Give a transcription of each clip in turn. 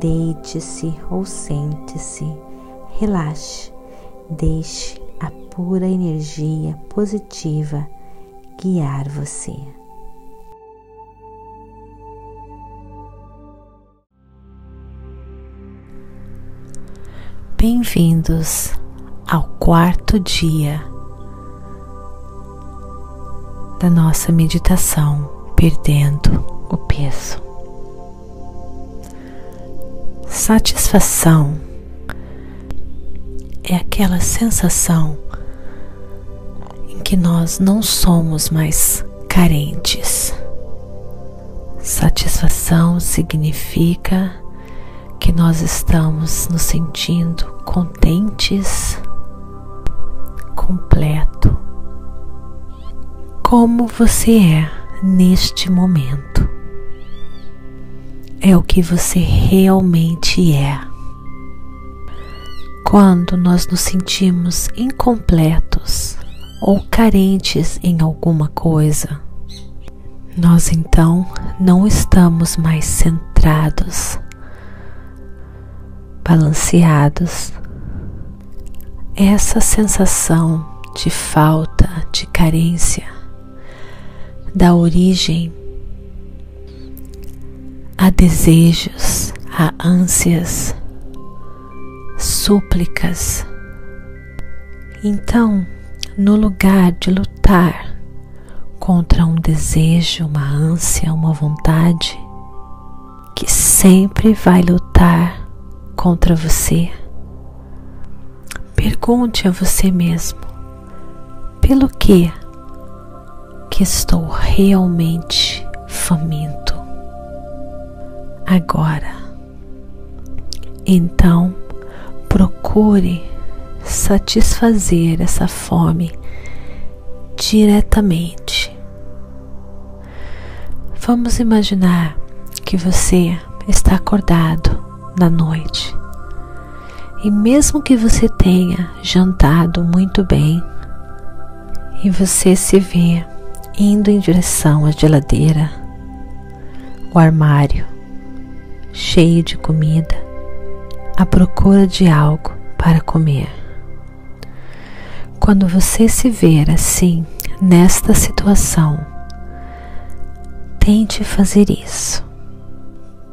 Deite-se ou sente-se, relaxe, deixe a pura energia positiva guiar você. Bem-vindos ao quarto dia da nossa meditação Perdendo o Peso. Satisfação é aquela sensação em que nós não somos mais carentes. Satisfação significa que nós estamos nos sentindo contentes, completo, como você é neste momento é o que você realmente é. Quando nós nos sentimos incompletos ou carentes em alguma coisa, nós então não estamos mais centrados, balanceados. Essa sensação de falta, de carência, dá origem a desejos, a ânsias, súplicas. Então, no lugar de lutar contra um desejo, uma ânsia, uma vontade, que sempre vai lutar contra você, pergunte a você mesmo: pelo que que estou realmente faminto? Agora. Então, procure satisfazer essa fome diretamente. Vamos imaginar que você está acordado na noite e, mesmo que você tenha jantado muito bem e você se vê indo em direção à geladeira, o armário, cheio de comida, à procura de algo para comer. Quando você se ver assim, nesta situação, tente fazer isso.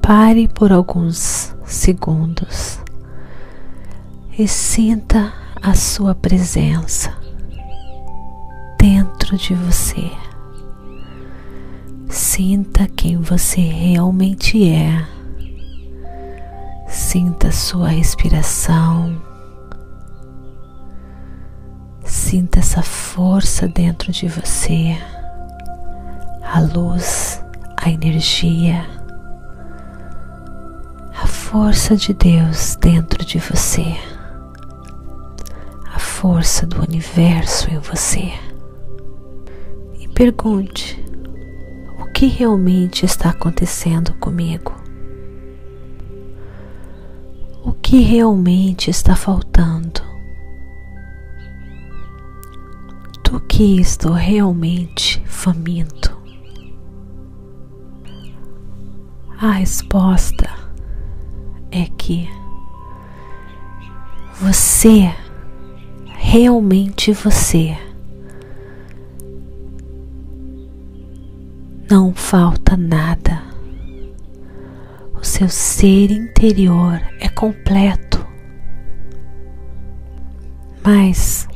Pare por alguns segundos e sinta a sua presença dentro de você. Sinta quem você realmente é Sinta sua respiração. Sinta essa força dentro de você, a luz, a energia, a força de Deus dentro de você, a força do universo em você. E pergunte: o que realmente está acontecendo comigo? O que realmente está faltando, do que estou realmente faminto. A resposta é que você, realmente você, não falta nada o seu ser interior é completo. Mas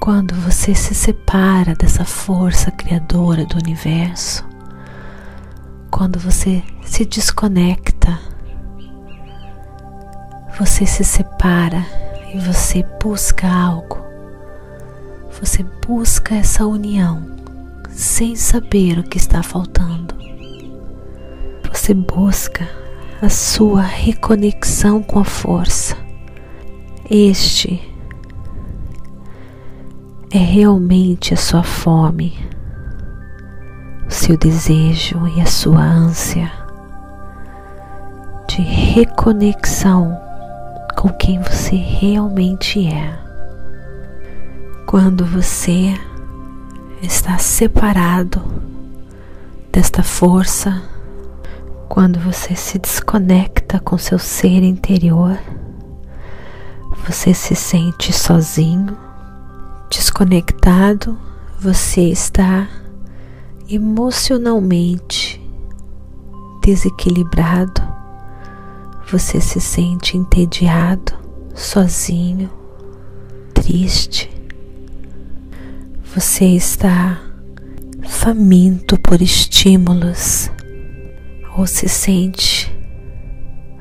quando você se separa dessa força criadora do universo, quando você se desconecta, você se separa e você busca algo, você busca essa união sem saber o que está faltando você busca a sua reconexão com a força. Este é realmente a sua fome, o seu desejo e a sua ânsia de reconexão com quem você realmente é. Quando você está separado desta força, quando você se desconecta com seu ser interior, você se sente sozinho, desconectado, você está emocionalmente desequilibrado, você se sente entediado, sozinho, triste, você está faminto por estímulos ou se sente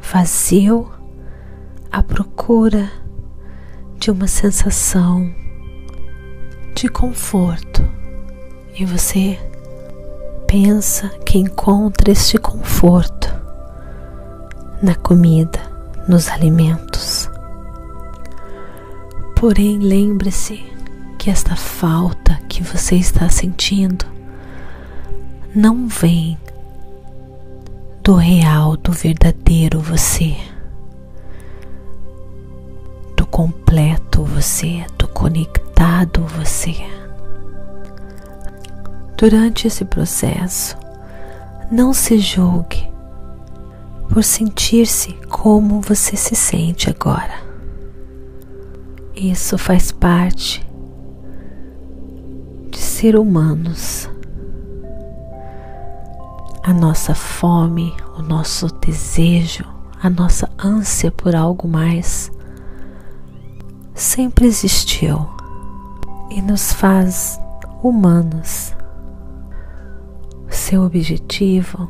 vazio à procura de uma sensação de conforto e você pensa que encontra este conforto na comida, nos alimentos. Porém, lembre-se que esta falta que você está sentindo não vem do real, do verdadeiro você, do completo você, do conectado você. Durante esse processo, não se julgue por sentir-se como você se sente agora. Isso faz parte ser humanos. A nossa fome, o nosso desejo, a nossa ânsia por algo mais sempre existiu e nos faz humanos. Seu objetivo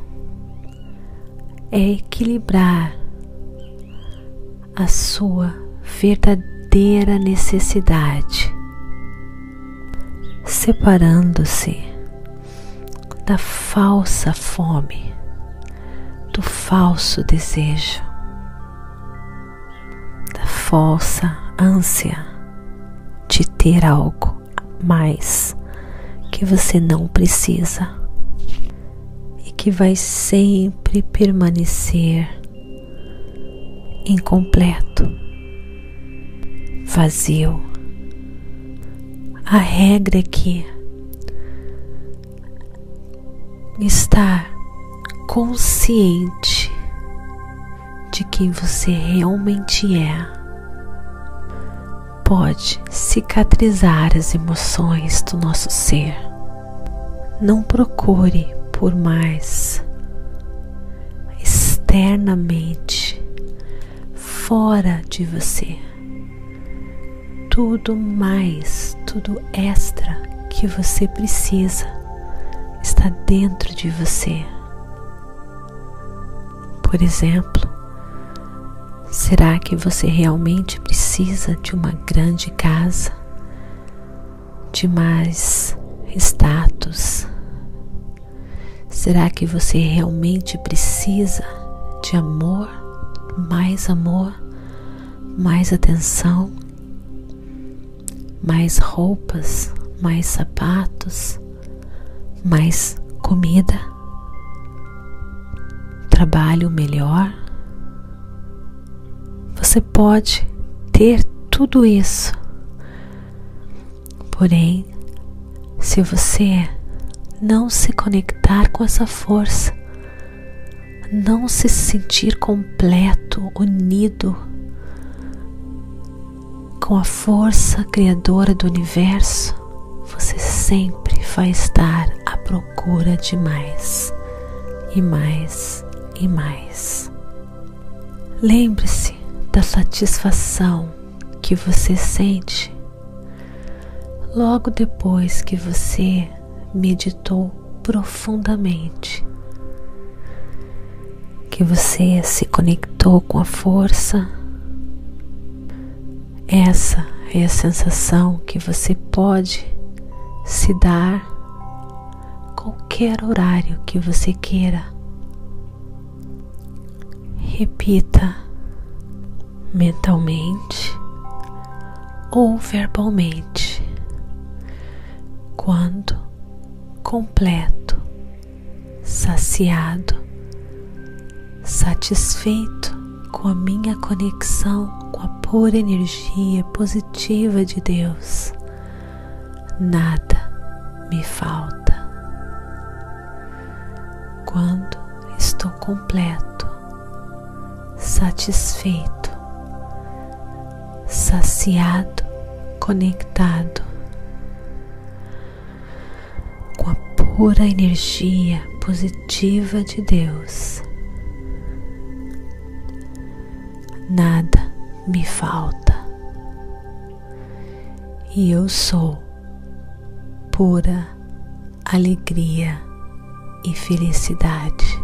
é equilibrar a sua verdadeira necessidade separando-se da falsa fome, do falso desejo, da falsa ânsia de ter algo mais que você não precisa e que vai sempre permanecer incompleto, vazio. A regra é que estar consciente de quem você realmente é pode cicatrizar as emoções do nosso ser. Não procure por mais externamente, fora de você tudo mais, tudo extra que você precisa está dentro de você. Por exemplo, será que você realmente precisa de uma grande casa, de mais status? Será que você realmente precisa de amor, mais amor, mais atenção? mais roupas, mais sapatos, mais comida, trabalho melhor. Você pode ter tudo isso, porém, se você não se conectar com essa força, não se sentir completo, unido, com a força criadora do universo, você sempre vai estar procura de mais e mais e mais. Lembre-se da satisfação que você sente logo depois que você meditou profundamente, que você se conectou com a força essa é a sensação que você pode se dar qualquer horário que você queira. Repita mentalmente ou verbalmente quando completo, saciado, satisfeito com a minha conexão com a pura energia positiva de Deus, nada me falta. Completo, satisfeito, saciado, conectado com a pura energia positiva de Deus. Nada me falta e eu sou pura alegria e felicidade.